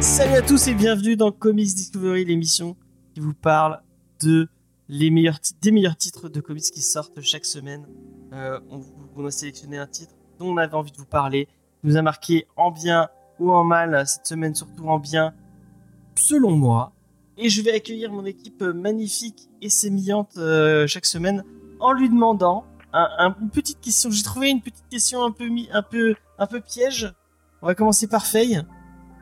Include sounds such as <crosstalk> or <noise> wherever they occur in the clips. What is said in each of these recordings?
Salut à tous et bienvenue dans Comics Discovery, l'émission qui vous parle de les meilleurs des meilleurs titres de comics qui sortent chaque semaine. Euh, on, on a sélectionné un titre dont on avait envie de vous parler, qui nous a marqué en bien ou en mal cette semaine, surtout en bien, selon moi. Et je vais accueillir mon équipe magnifique et sémillante euh, chaque semaine en lui demandant un- un- une petite question. J'ai trouvé une petite question un peu, mi- un peu, un peu piège. On va commencer par Faye.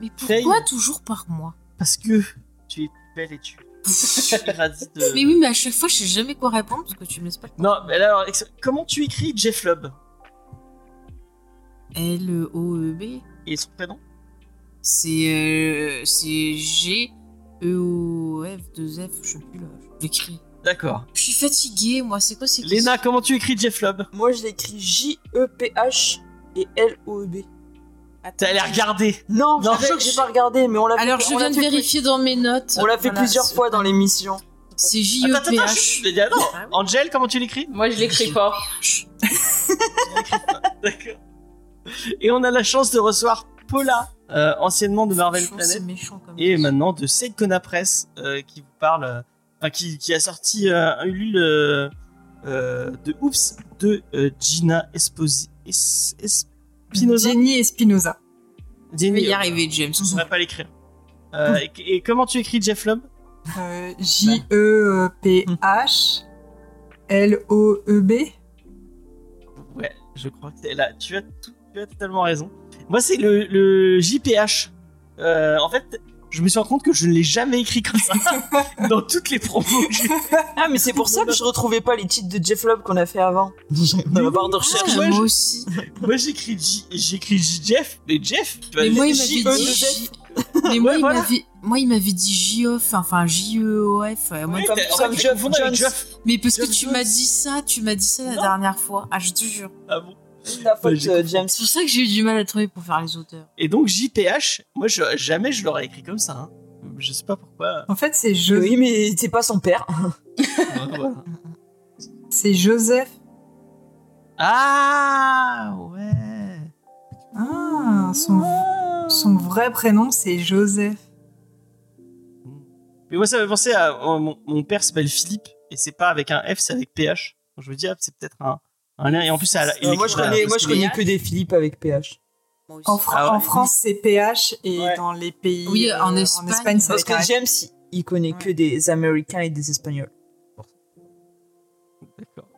Mais Faye. pourquoi toujours par moi? Parce que tu es belle et tu de... <laughs> Mais oui, mais à chaque fois, je sais jamais quoi répondre parce que tu me laisses pas le temps. Non, mais alors, comment tu écris Jeff Lubb L-O-E-B. Et son prénom? C'est euh, c'est G E O F 2 F, je sais plus là. Je l'écris. D'accord. Je suis fatiguée, moi. C'est quoi ces Léna, comment tu écris Jeff Lubb Moi, je l'écris J-E-P-H et L-O-E-B. T'as l'air regardé. Non, Non, je sais que j'ai pas regardé, mais on l'a fait. Alors, je viens de vérifier dans mes notes. On l'a fait Voilà, plusieurs fois dans l'émission. C'est Attends, attends, attends, J-E-P-H. chut, mais attends. Ah oui. Angel, comment tu l'écris? Moi, je l'écris pas. <laughs> D'accord. Et on a la chance de recevoir Paula, euh, anciennement de Marvel Planet, méchant comme et maintenant de Seikona Press, euh, qui vous parle, euh, enfin qui, qui a sorti un Ulule de Oops de Gina Esposi, Es- Espinosa. Jenny Espinosa. Je vais Jenny, y arriver, James. Je ne saurais pas l'écrire. Et, et comment tu écris Jeff Euh, J-E-P-H L-O-E-B. Ouais, je crois que là. Tu as, tout- tu as totalement raison. Moi, c'est le, le JPH. Euh, en fait, je me suis rendu compte que je ne l'ai jamais écrit comme ça <laughs> dans toutes les promos. que j'ai fait. Ah, mais c'est pour ça que je retrouvais pas les titres de Jeff Lubb qu'on a fait avant. Dans la barre de Ah, recherche. ouais, moi je- aussi. Moi, j'écris J- j'écris Jeff, mais Jeff. tu vas Mais moi, il m'avait E- dit. J- Mais moi, Ouais, il voilà. m'avait, moi, il m'avait dit J-O-F, enfin J-E-O-F. moi, comme- comme Jeff Jones. Mais parce que tu Jones. m'as dit ça, tu m'as dit ça la Non. dernière fois. Ah, je te jure. Ah bon? Ta faute, euh. James. C'est pour ça que j'ai eu du mal à trouver pour faire les auteurs. Et donc, JPH, moi, je, jamais je l'aurais écrit comme ça. Hein. Je sais pas pourquoi. En fait, c'est Jo- Oui, mais c'est pas son père. <laughs> C'est Joseph. Ah, ouais. Ah, son, son vrai prénom, c'est Joseph. Mais moi, ça m'a pensé à. oh, mon, mon père s'appelle Philippe, et c'est pas avec un F, c'est avec PH. Donc, je me dis, ah, c'est peut-être un. Et en plus, Euh, moi, je connais, parce moi, je que- connais que des Philippe avec PH. En, Ah ouais. en France, c'est PH et Ouais. dans les pays. Oui, en euh, Espagne. c'est Parce avec un que. James, il- connaît que des Américains et des Espagnols. D'accord.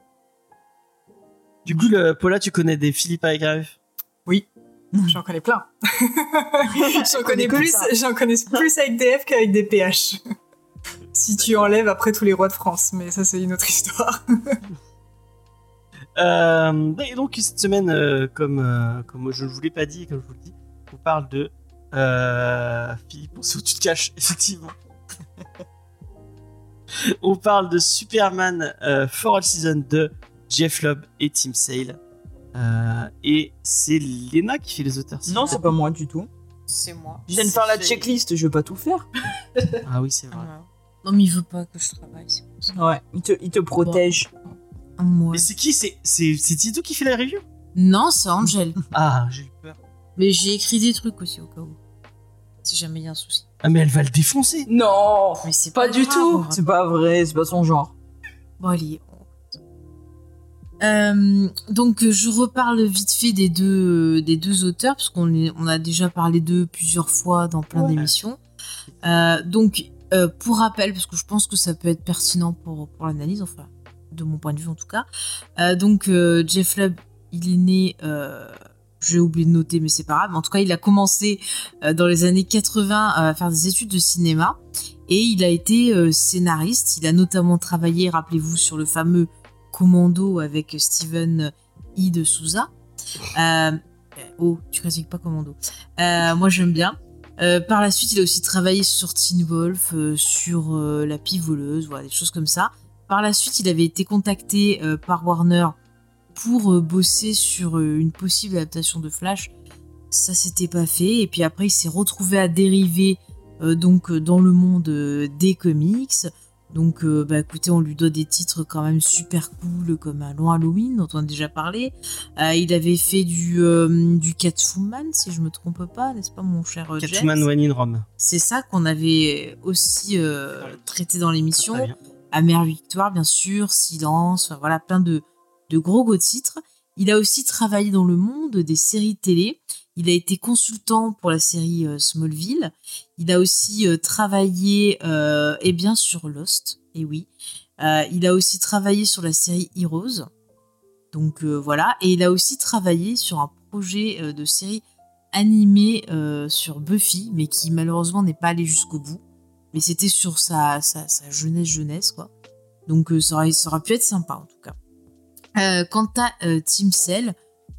Du coup, le, Paula, tu connais des Philippe avec un F <laughs> J'en connais plein. <laughs> J'en connais, plus, j'en connais plus avec des F qu'avec des PH. <laughs> si tu enlèves après tous les rois de France, mais ça c'est une autre histoire. Euh, et donc, cette semaine, euh, comme, euh, comme je ne vous l'ai pas dit, comme je vous le dis, on parle de. Euh, Philippe, on sait où tu te caches, <laughs> effectivement. on parle de Superman euh, For All Season de Jeff Lubb et Tim Sale. Euh, et c'est Lena qui fait les auteurs. Non, c'est pas moi du tout. C'est moi. Je viens de faire la checklist, je veux pas tout faire. Ah oui, c'est vrai. Non, mais il veut pas que je travaille, c'est pour ça. Ouais, il te, il te protège. Moi. Mais c'est qui C'est c'est c'est Tito qui fait la review? Non, c'est Angel. Ah, j'ai eu peur. mais j'ai écrit des trucs aussi au cas où. Si jamais il y a un souci. Ah, mais elle va le défoncer. Non Mais c'est Pas du grave, tout. va- C'est pas vrai, c'est pas son genre. Bon, allez. Euh, donc euh, je reparle vite fait des deux des deux auteurs parce qu'on on a déjà parlé d'eux plusieurs fois dans plein Ouais. d'émissions. Euh, donc euh, pour rappel parce que je pense que ça peut être pertinent pour pour l'analyse enfin de mon point de vue en tout cas. Euh, donc euh, Jeff Lubb il est né euh, j'ai oublié de noter mais c'est pas grave. En tout cas il a commencé dans les années 80 à faire des études de cinéma et il a été scénariste. Il a notamment travaillé, rappelez-vous, sur le fameux Commando avec Steven I. de Souza. Oh, tu critiques pas Commando. Moi, j'aime bien. Par la suite, il a aussi travaillé sur Teen Wolf, sur La Pie Voleuse, voilà, des choses comme ça. Par la suite, il avait été contacté euh, par Warner pour euh, bosser sur euh, une possible adaptation de Flash ça s'était pas fait. Et puis après, il s'est retrouvé à dériver donc dans le monde des comics. Donc, bah écoutez, on lui doit des titres quand même super cool comme un Long Halloween dont on a déjà parlé. Il avait fait du du Catwoman, si je me trompe pas, n'est-ce pas, mon cher Catwoman One in Rome. C'est ça qu'on avait aussi traité dans l'émission. Amère Victoire, bien sûr, Silence, voilà, plein de, gros gros titres. Il a aussi travaillé dans le monde des séries télé. Il a été consultant pour la série euh, Smallville. Il a aussi euh, travaillé, euh, eh bien, sur Lost. Et oui. Euh, il a aussi travaillé sur la série Heroes. Donc voilà. Et il a aussi travaillé sur un projet de série animée sur Buffy, mais qui malheureusement n'est pas allé jusqu'au bout. Mais c'était sur sa, sa, jeunesse jeunesse quoi. Donc euh, ça, aurait, ça aurait pu être sympa en tout cas. Euh, quant à euh, Tim Cell,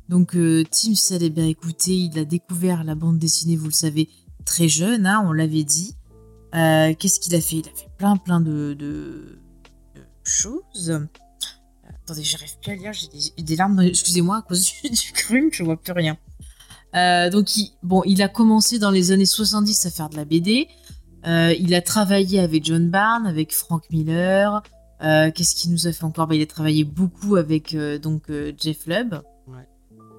donc euh, Tim Cell, eh bien écoutez, il a découvert la bande dessinée, vous le savez, très jeune, hein, on l'avait dit. Qu'est-ce qu'il a fait? Il a fait plein plein de, de, choses. Attendez, j'arrive plus à lire, j'ai des, larmes, excusez-moi, à cause <laughs> du, du crume, je vois plus rien. Donc, bon, il a commencé dans les années 70 à faire de la BD. Euh, il a travaillé avec John Barnes, avec Frank Miller. Euh, Qu'est-ce qu'il nous a fait encore? Bah, Il a travaillé beaucoup avec euh, donc Jeff Lubb. Ouais.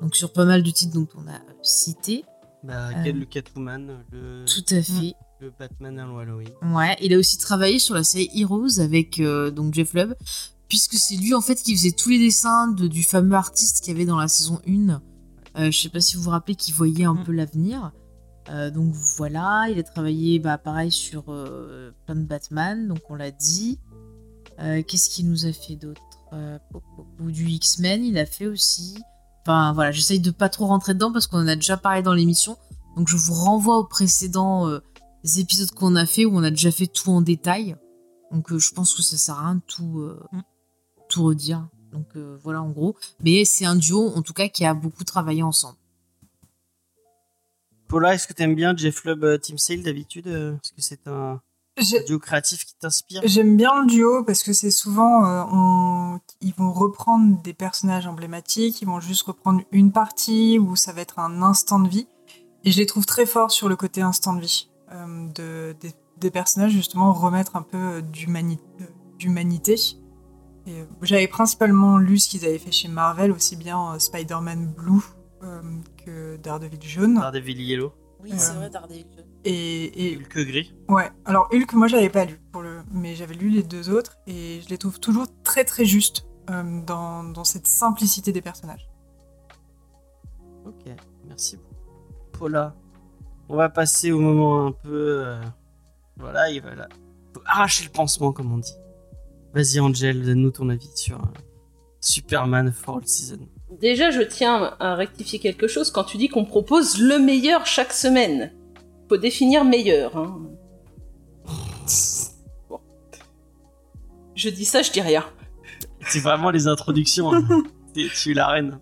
Donc sur pas mal de titres dont on a cité. Bah, le Catwoman, le, Tout à fait. le Batman à Halloween. Ouais, il a aussi travaillé sur la série Heroes avec donc Jeff Lubb, puisque c'est lui en fait qui faisait tous les dessins de, du fameux artiste qu'il y avait dans la saison 1. Euh, je sais pas si vous vous rappelez qu'il voyait un Mm. peu l'avenir. Euh, donc voilà, il a travaillé bah, pareil sur euh, plein de Batman, donc on l'a dit. Euh, Qu'est-ce qu'il nous a fait d'autre? Ou du X-Men, il a fait aussi. Enfin voilà, j'essaye de pas trop rentrer dedans parce qu'on en a déjà parlé dans l'émission. Donc je vous renvoie aux précédents épisodes qu'on a fait où on a déjà fait tout en détail. Donc je pense que ça sert à rien de tout, Mm. tout redire. Donc voilà en gros. Mais c'est un duo en tout cas qui a beaucoup travaillé ensemble. Paula, est-ce que t'aimes bien Jeff Lubb, euh, Tim Sale d'habitude euh, Est-ce que c'est un duo créatif qui t'inspire J'aime bien le duo parce que c'est souvent, euh, on- ils vont reprendre des personnages emblématiques, ils vont juste reprendre une partie où ça va être un instant de vie. Et je les trouve très forts sur le côté instant de vie euh, de, des, des personnages, justement, remettre un peu euh, d'humani- euh, d'humanité. Euh, J'avais principalement lu ce qu'ils avaient fait chez Marvel, aussi bien euh, Spider-Man Blue euh, que Daredevil Jaune. Daredevil Yellow, Oui, c'est vrai, Daredevil. Et, et Hulk Gris. Ouais, alors Hulk, moi j'avais pas lu, pour le... mais j'avais lu les deux autres et je les trouve toujours très très justes euh, dans, dans cette simplicité des personnages. Ok, merci beaucoup. Paula, on va passer au moment un peu... euh, Voilà, il va là. Arracher le pansement, comme on dit. Vas-y, Angel, donne-nous ton avis sur euh, Superman for All Season. Déjà, je tiens à rectifier quelque chose quand tu dis qu'on propose le meilleur chaque semaine. Faut définir meilleur. Hein. Bon. Je dis ça, je dis rien. C'est vraiment les introductions. hein. <laughs> Tu es la reine.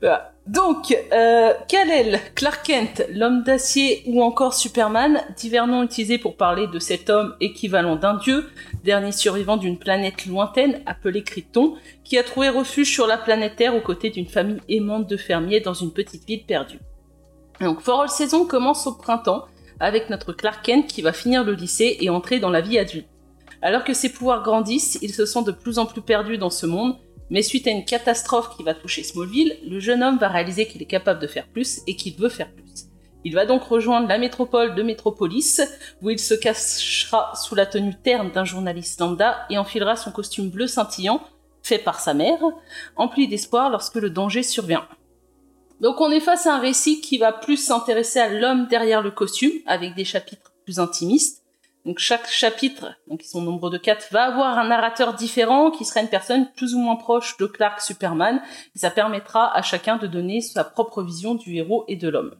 Voilà. Donc, euh, Kal-El, Clark Kent, l'homme d'acier ou encore Superman, divers noms utilisés pour parler de cet homme équivalent d'un dieu, dernier survivant d'une planète lointaine appelée Krypton, qui a trouvé refuge sur la planète Terre aux côtés d'une famille aimante de fermiers dans une petite ville perdue. Donc, For All Season commence au printemps avec notre Clark Kent qui va finir le lycée et entrer dans la vie adulte. Alors que ses pouvoirs grandissent, il se sent de plus en plus perdu dans ce monde mais suite à une catastrophe qui va toucher Smallville, le jeune homme va réaliser qu'il est capable de faire plus et qu'il veut faire plus. Il va donc rejoindre la métropole de Métropolis, où il se cachera sous la tenue terne d'un journaliste lambda et enfilera son costume bleu scintillant, fait par sa mère, empli d'espoir lorsque le danger survient. Donc on est face à un récit qui va plus s'intéresser à l'homme derrière le costume, avec des chapitres plus intimistes, donc chaque chapitre, donc ils sont au nombre de quatre, va avoir un narrateur différent qui sera une personne plus ou moins proche de Clark Superman. Et ça permettra à chacun de donner sa propre vision du héros et de l'homme.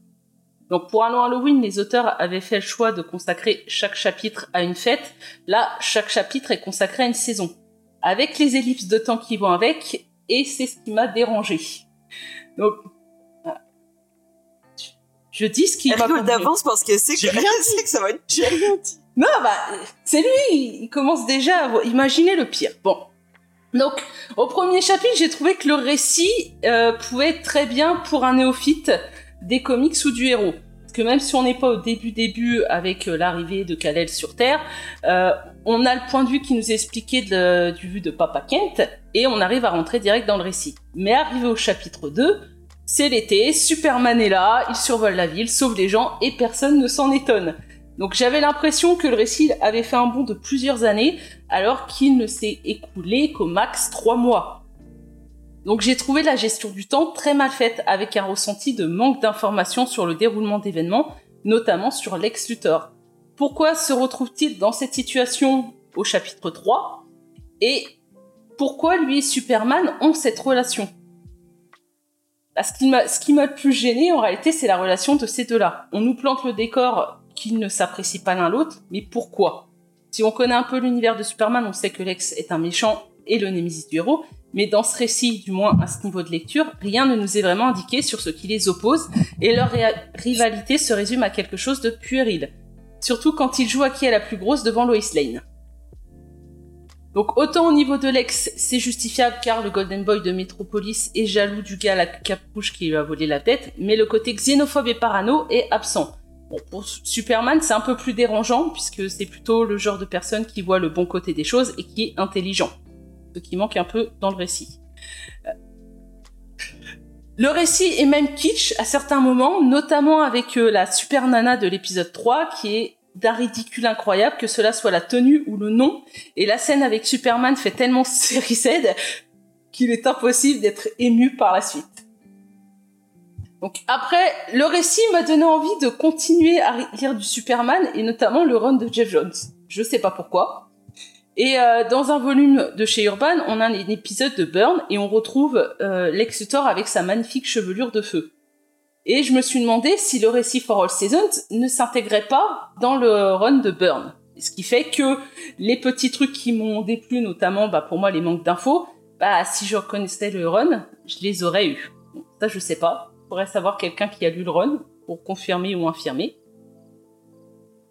Donc pour un long Halloween, les auteurs avaient fait le choix de consacrer chaque chapitre à une fête. Là, chaque chapitre est consacré à une saison, avec les ellipses de temps qui vont avec, et c'est ce qui m'a dérangé. Donc, je dis ce qui Elle m'a rigole d'avance parce qu'elle sait que, elle sait que ça va être. Non, bah, c'est lui, il commence déjà à imaginer le pire. Bon. Donc, au premier chapitre, j'ai trouvé que le récit euh, pouvait être très bien pour un néophyte des comics ou du héros. Parce que même si on n'est pas au début début avec euh, l'arrivée de Kal-El sur Terre, euh, on a le point de vue qui nous est expliqué du vue de Papa Kent et on arrive à rentrer direct dans le récit. Mais arrivé au chapitre 2, c'est l'été, Superman est là, il survole la ville, sauve les gens et personne ne s'en étonne. Donc j'avais l'impression que le récit avait fait un bond de plusieurs années alors qu'il ne s'est écoulé qu'au max trois mois. Donc j'ai trouvé la gestion du temps très mal faite avec un ressenti de manque d'informations sur le déroulement d'événements, notamment sur Lex Luthor. Pourquoi se retrouve-t-il dans cette situation au chapitre 3 Et pourquoi lui et Superman ont cette relation? Que ce qui m'a le plus gêné en réalité c'est la relation de ces deux-là. On nous plante le décor qu'ils ne s'apprécient pas l'un l'autre, mais pourquoi? Si on connaît un peu l'univers de Superman, on sait que Lex est un méchant et le némésis du héros, mais dans ce récit, du moins à ce niveau de lecture, rien ne nous est vraiment indiqué sur ce qui les oppose, et leur rivalité se résume à quelque chose de puéril. Surtout quand ils jouent à qui est la plus grosse devant Lois Lane. Donc autant au niveau de Lex, c'est justifiable car le Golden Boy de Metropolis est jaloux du gars à la qui lui a volé la tête, mais le côté xénophobe et parano est absent. Bon, pour Superman, c'est un peu plus dérangeant puisque c'est plutôt le genre de personne qui voit le bon côté des choses et qui est intelligent. Ce qui manque un peu dans le récit. Euh, Le récit est même kitsch à certains moments, notamment avec euh, la super nana de l'épisode 3 qui est d'un ridicule incroyable que cela soit la tenue ou le nom. Et la scène avec Superman fait tellement <laughs> série Z qu'il est impossible d'être ému par la suite. Donc après, le récit m'a donné envie de continuer à lire du Superman et notamment le run de Jeff Jones. Je sais pas pourquoi. Et euh, dans un volume de chez Urban, on a un épisode de Burn et on retrouve euh, Lex Luthor avec sa magnifique chevelure de feu. Et je me suis demandé si le récit For All Seasons ne s'intégrait pas dans le run de Burn. Ce qui fait que les petits trucs qui m'ont déplu, notamment bah, pour moi les manques d'infos, bah si je reconnaissais le run, je les aurais eu. Bon, ça je sais pas. Faudrait savoir quelqu'un qui a lu le run pour confirmer ou infirmer.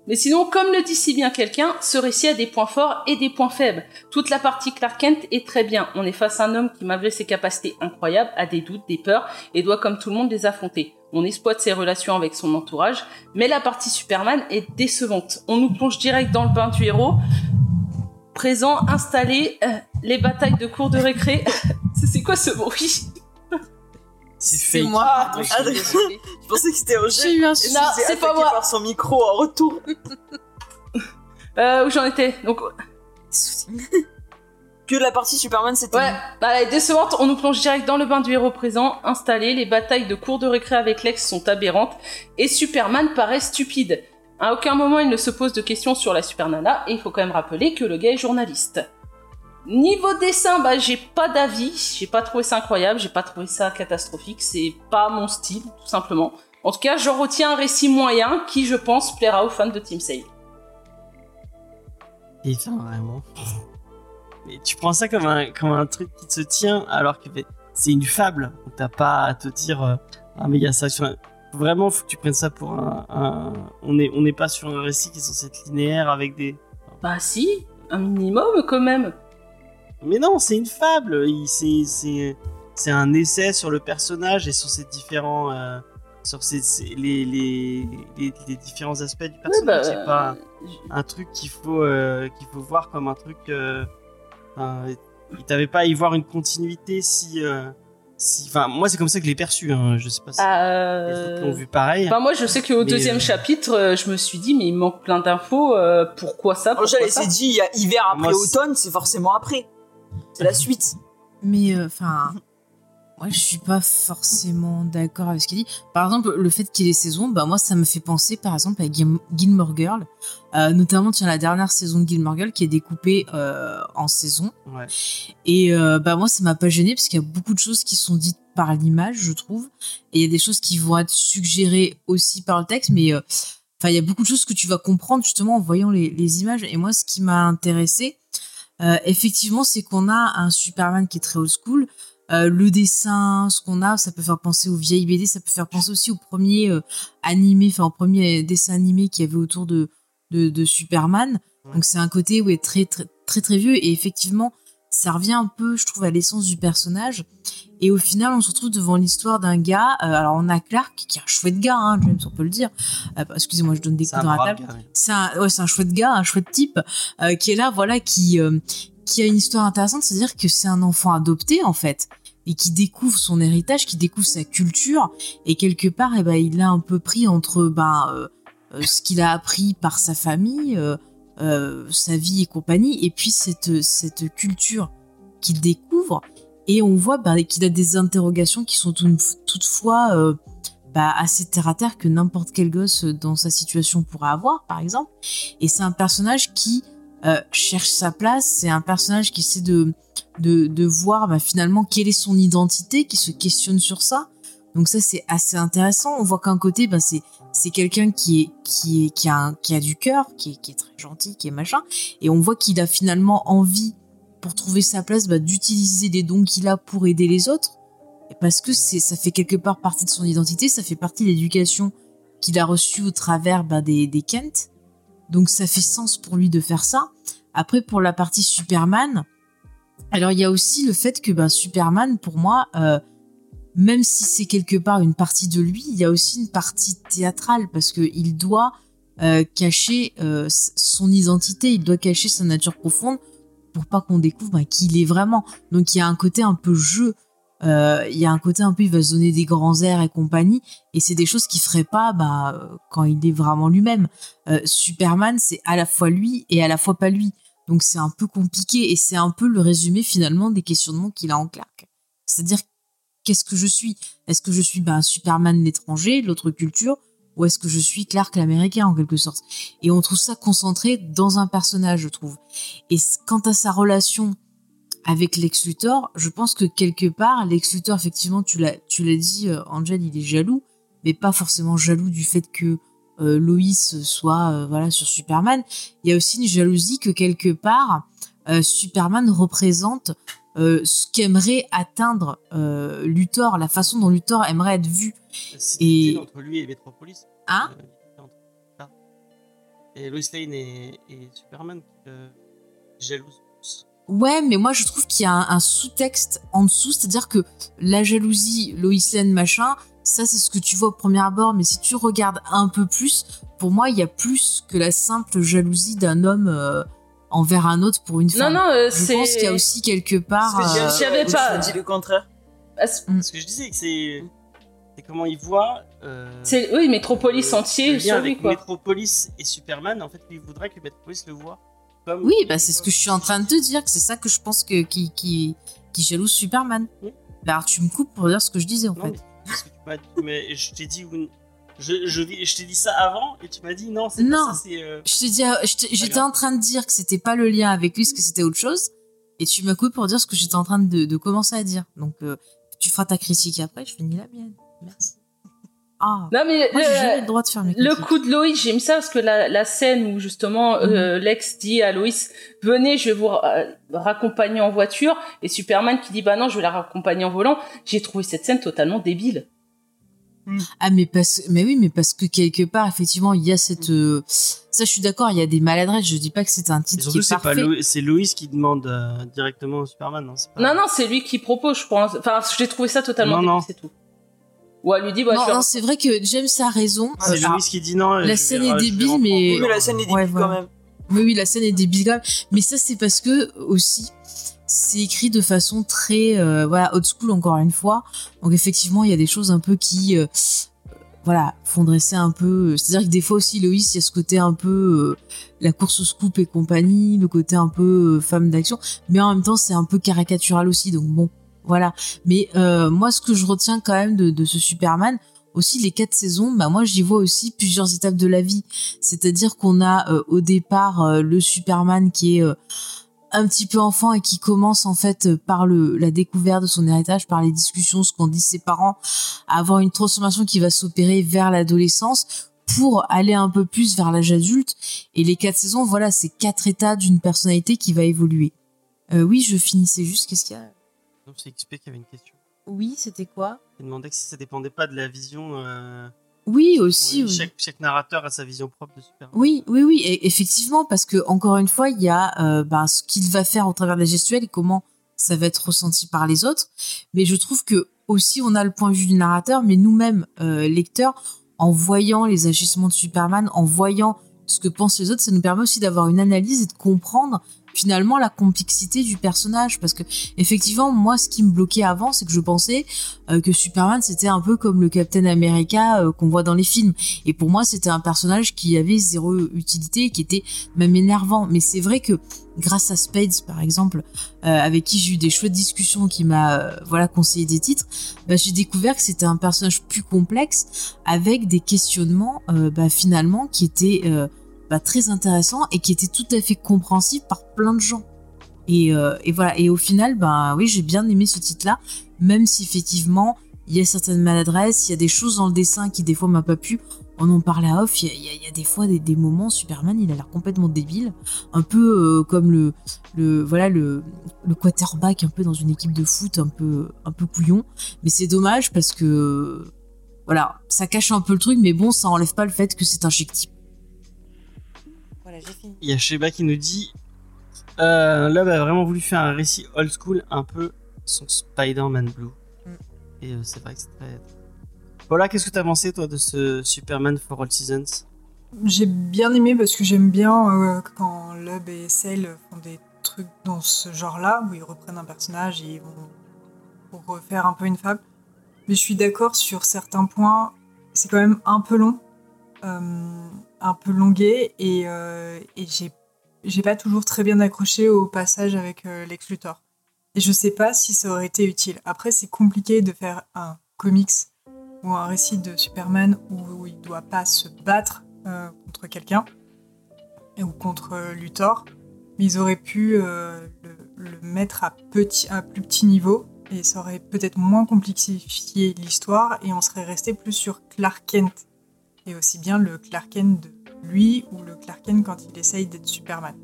Mais sinon, comme le dit si bien quelqu'un, ce récit a des points forts et des points faibles. Toute la partie Clark Kent est très bien. On est face à un homme qui, malgré ses capacités incroyables, a des doutes, des peurs et doit, comme tout le monde, les affronter. On exploite ses relations avec son entourage, mais la partie Superman est décevante. On nous plonge direct dans le bain du héros. Présent, installé, euh, les batailles de cours de récré. <laughs> C'est quoi ce bruit? C'est C'est fake. moi. Ah, pardon, ah, <laughs> je pensais que c'était Roger. J'ai eu un souci. c'est pas moi. par son micro en retour. <laughs> euh, Où j'en étais Donc, <laughs> Que la partie Superman, c'était. Ouais, bah, elle est décevante. On nous plonge direct dans le bain du héros présent, installé. Les batailles de cours de récré avec Lex sont aberrantes. Et Superman paraît stupide. À aucun moment il ne se pose de questions sur la Super Nana. Et il faut quand même rappeler que le gars est journaliste. Niveau dessin, bah j'ai pas d'avis. J'ai pas trouvé ça incroyable. J'ai pas trouvé ça catastrophique. C'est pas mon style, tout simplement. En tout cas, j'en retiens un récit moyen qui, je pense, plaira aux fans de Team Sale. Et enfin, vraiment. Mais tu prends ça comme un, comme un truc qui te tient alors que c'est une fable. T'as pas à te dire euh, ah mais il y a ça sur un- Vraiment, faut que tu prennes ça pour un. un- On n'est on n'est pas sur un récit qui est censé être linéaire avec des. Bah si, un minimum quand même. Mais non, c'est une fable. C'est un essai sur le personnage et sur ses différents euh, sur ses, ses- les, les, les les différents aspects du Ouais, personnage. bah, C'est pas un truc qu'il faut euh, qu'il faut voir comme un truc euh, il t'avait pas à y voir une continuité si euh, si enfin moi c'est comme ça que je l'ai perçu hein. je sais pas si Ah, les autres euh, l'ont vu pareil Enfin, moi, je sais qu'au deuxième euh, chapitre, euh, je me suis dit, mais il manque plein d'infos. euh, pourquoi ça pourquoi elle s'est dit, il y a hiver après Moi, automne, c'est forcément après. C'est la suite. Mais euh, enfin, moi je suis pas forcément d'accord avec ce qu'il dit. Par exemple, le fait qu'il y ait des saisons, bah moi ça me fait penser par exemple à Gil- Gilmore Girl, Euh, notamment tiens la dernière saison de Gilmore Girl qui est découpée euh, en saisons. Ouais. Et euh, bah moi ça m'a pas gêné parce qu'il y a beaucoup de choses qui sont dites par l'image, je trouve, et il y a des choses qui vont être suggérées aussi par le texte, mais euh, enfin il y a beaucoup de choses que tu vas comprendre justement en voyant les, les images. Et moi ce qui m'a intéressé, euh, effectivement, c'est qu'on a un Superman qui est très old school. Euh, le dessin, ce qu'on a, ça peut faire penser aux vieilles BD, ça peut faire penser aussi au premier euh, animé, enfin au premier dessin animé qu'il y avait autour de, de, de Superman. Donc c'est un côté où est très très très très vieux et effectivement ça revient un peu, je trouve, à l'essence du personnage. Et au final, on se retrouve devant l'histoire d'un gars. euh, alors, on a Clark, qui est un chouette gars, hein, James, on peut le dire. Euh, excusez-moi, je donne des coups dans la table oui. c'est un, ouais, c'est un chouette gars, un chouette type, euh, qui est là, voilà, qui, qui a une histoire intéressante, c'est-à-dire que c'est un enfant adopté, en fait, et qui découvre son héritage, qui découvre sa culture, et quelque part, eh ben, il a un peu pris entre, ben, ce qu'il a appris par sa famille, sa vie et compagnie, et puis cette, cette culture qu'il découvre, et on voit ben, qu'il a des interrogations qui sont tout- toutefois euh, bah, assez terre à terre que n'importe quel gosse dans sa situation pourrait avoir, par exemple. Et c'est un personnage qui euh, cherche sa place, c'est un personnage qui essaie de, voir bah, finalement quelle est son identité, qui se questionne sur ça. Donc ça c'est assez intéressant. On voit qu'un côté, bah, c'est quelqu'un qui a du cœur, qui est très gentil, qui est machin, et on voit qu'il a finalement envie pour trouver sa place bah, d'utiliser les dons qu'il a pour aider les autres parce que ça fait quelque part partie de son identité, ça fait partie de l'éducation qu'il a reçue au travers bah, des, des Kent. Donc ça fait sens pour lui de faire ça. Après pour la partie Superman, alors il y a aussi le fait que bah, Superman pour moi, euh, même si c'est quelque part une partie de lui, il y a aussi une partie théâtrale parce que il doit euh, cacher euh, son identité, il doit cacher sa nature profonde pour pas qu'on découvre bah, qui il est vraiment. Donc il y a un côté un peu jeu euh, il y a un côté un peu, il va se donner des grands airs et compagnie, et c'est des choses qu'il ferait pas bah, euh, quand il est vraiment lui-même. Euh, Superman, c'est à la fois lui et à la fois pas lui. Donc c'est un peu compliqué, et c'est un peu le résumé finalement des questionnements qu'il a en Clark. C'est-à-dire, qu'est-ce que je suis? Est-ce que je suis bah, Superman l'étranger, l'autre culture, ou est-ce que je suis Clark l'américain en quelque sorte Et on trouve ça concentré dans un personnage, je trouve. Et quant à sa relation avec Lex Luthor, je pense que quelque part, Lex Luthor, effectivement, tu l'as, tu l'as dit, euh, Angel, il est jaloux, mais pas forcément jaloux du fait que euh, Loïs soit euh, voilà sur Superman. Il y a aussi une jalousie que quelque part, euh, Superman représente ce qu'aimerait atteindre Luthor, la façon dont Luthor aimerait être vu. C'est Et- entre lui et Metropolis. Hein Euh, ah. Et Lois Lane et, et Superman euh, jalouse. Ouais, mais moi je trouve qu'il y a un, un sous-texte en dessous, c'est-à-dire que la jalousie, Lois Lane, machin, ça c'est ce que tu vois au premier abord, mais si tu regardes un peu plus, pour moi il y a plus que la simple jalousie d'un homme euh, envers un autre pour une Non, femme. non, euh, je c'est. pense qu'il y a aussi quelque part. Parce que euh, j'y avais pas- dit le contraire. Ah, c'est- Ce que je disais, que c'est c'est comment il voit. euh, C'est oui, Métropolis le- entier le lien sur lui avec quoi. Metropolis et Superman. En fait, lui il voudrait que Metropolis le voit comme. Oui, bah c'est ce que je suis en train de te dire, que c'est ça que je pense que qui qui qui jalouse Superman. Oui. Bah alors tu me coupes pour dire ce que je disais en Non, fait. mais que tu mais je t'ai dit. oui. Je, je, je t'ai dit ça avant et tu m'as dit non, c'est Non. pas ça, c'est. euh, Je t'ai dit, euh, j'étais en train de dire que c'était pas le lien avec lui, que c'était autre chose, et tu m'as coupé pour dire ce que j'étais en train de, de commencer à dire. Donc euh, tu feras ta critique après, je finis la mienne. Merci. Ah, Non mais moi j'ai jamais le, le droit de faire mes le coup de Loïs, j'aime ça parce que la, la scène où justement euh, Mhm. Lex dit à Loïs venez, je vais vous ra- raccompagner en voiture et Superman qui dit bah non, je vais la raccompagner en volant. J'ai trouvé cette scène totalement débile. Ah mais parce, mais oui, mais parce que quelque part effectivement il y a cette, euh, ça je suis d'accord, il y a des maladresses. Je dis pas que c'est un titre qui est parfait. C'est Loïs qui demande euh, directement au Superman. pas- Non non, c'est lui qui propose, je pense. Enfin, j'ai trouvé ça totalement Non, débile, non. c'est tout. Ou elle lui dit bah non, c'est vrai que James a raison. C'est Euh, Loïs qui dit non. la scène est vais débile, mais- Oui, mais la scène est débile quand même. Oui, oui, la scène est débile quand même. Mais ça, c'est parce que aussi, c'est écrit de façon très, euh, voilà, old school encore une fois. Donc effectivement, il y a des choses un peu qui, euh, voilà, font dresser un peu. C'est-à-dire que des fois aussi, Loïs, il y a ce côté un peu euh, la course au scoop et compagnie, le côté un peu euh, femme d'action. Mais en même temps, c'est un peu caricatural aussi. Donc bon, voilà. Mais euh, moi, ce que je retiens quand même de, ce Superman. Aussi les quatre saisons, bah moi j'y vois aussi plusieurs étapes de la vie. C'est-à-dire qu'on a euh, au départ euh, le Superman qui est un petit peu enfant et qui commence en fait par le la découverte de son héritage, par les discussions, ce qu'ont dit ses parents, à avoir une transformation qui va s'opérer vers l'adolescence pour aller un peu plus vers l'âge adulte. Et les quatre saisons, voilà, c'est quatre états d'une personnalité qui va évoluer. Oui, je finissais juste. Qu'est-ce qu'il y a? Non, C'est XP qui avait une question. Oui, c'était quoi? Il demandait que si ça dépendait pas de la vision euh, Oui, aussi. oui. Chaque, chaque narrateur a sa vision propre de Superman. Oui, oui, oui, et effectivement, parce que encore une fois, il y a euh, ben, ce qu'il va faire au travers de la gestuelle et comment ça va être ressenti par les autres. Mais je trouve que aussi on a le point de vue du narrateur, mais nous-mêmes euh, lecteurs, en voyant les agissements de Superman, en voyant ce que pensent les autres, ça nous permet aussi d'avoir une analyse et de comprendre finalement la complexité du personnage. Parce que effectivement moi ce qui me bloquait avant c'est que je pensais euh, que Superman c'était un peu comme le Captain America euh, qu'on voit dans les films. Et pour moi c'était un personnage qui avait zéro utilité qui était même énervant. Mais c'est vrai que grâce à Spades par exemple euh, avec qui j'ai eu des chouettes discussions qui m'a euh, voilà conseillé des titres bah, j'ai découvert que c'était un personnage plus complexe avec des questionnements euh, bah, finalement qui étaient euh, très intéressants et qui étaient tout à fait compréhensibles par plein de gens. Et, euh, et voilà. Et au final bah oui j'ai bien aimé ce titre là même si effectivement il y a certaines maladresses il y a des choses dans le dessin qui des fois m'a pas plu. On en parlait à off, il y a des fois des, des moments, Superman, il a l'air complètement débile, un peu euh, comme le, le voilà le, le quarterback un peu dans une équipe de foot, un peu un peu couillon. Mais c'est dommage parce que voilà, ça cache un peu le truc, mais bon, ça enlève pas le fait que c'est un chic type. Voilà, j'ai fini. Il y a Sheba qui nous dit euh, Love a vraiment voulu faire un récit old school, un peu son Spider-Man Blue. Mm. Et euh, c'est vrai que c'est très. Voilà, qu'est-ce que t'as pensé toi de ce Superman for All Seasons? J'ai bien aimé parce que j'aime bien euh, quand Lub et Sale font des trucs dans ce genre-là, où ils reprennent un personnage et ils vont pour refaire un peu une fable. Mais je suis d'accord sur certains points, c'est quand même un peu long, euh, un peu longué, et, euh, j'ai, pas toujours très bien accroché au passage avec euh, Lex Luthor. Et je sais pas si ça aurait été utile. Après, c'est compliqué de faire un comics ou un récit de Superman où, il doit pas se battre euh, contre quelqu'un ou contre Luthor. Mais ils auraient pu le, mettre à, à plus petit niveau et ça aurait peut-être moins complexifié l'histoire et on serait resté plus sur Clark Kent. Et aussi bien le Clark Kent de lui ou le Clark Kent quand il essaye d'être Superman.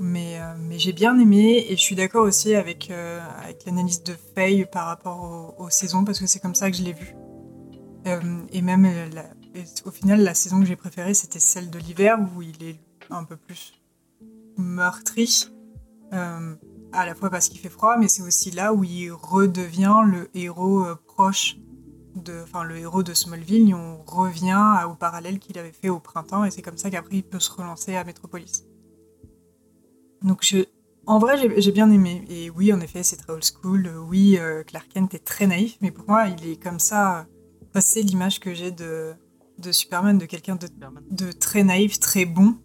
Mais, euh, mais j'ai bien aimé et je suis d'accord aussi avec, euh, avec l'analyse de Faye par rapport aux, saisons parce que c'est comme ça que je l'ai vu. Euh, et même au final, la saison que j'ai préférée, c'était celle de l'hiver où il est un peu plus meurtri. À la fois parce qu'il fait froid, mais c'est aussi là où il redevient le héros proche de, enfin le héros de Smallville. On revient à- au parallèle qu'il avait fait au printemps, et c'est comme ça qu'après il peut se relancer à Metropolis. Donc je, en vrai, j'ai- bien aimé. Et oui, en effet, c'est très old school. Oui, euh, Clark Kent est très naïf, mais pour moi, il est comme ça. enfin, c'est l'image que j'ai de, de Superman, de quelqu'un de, très naïf, très bon,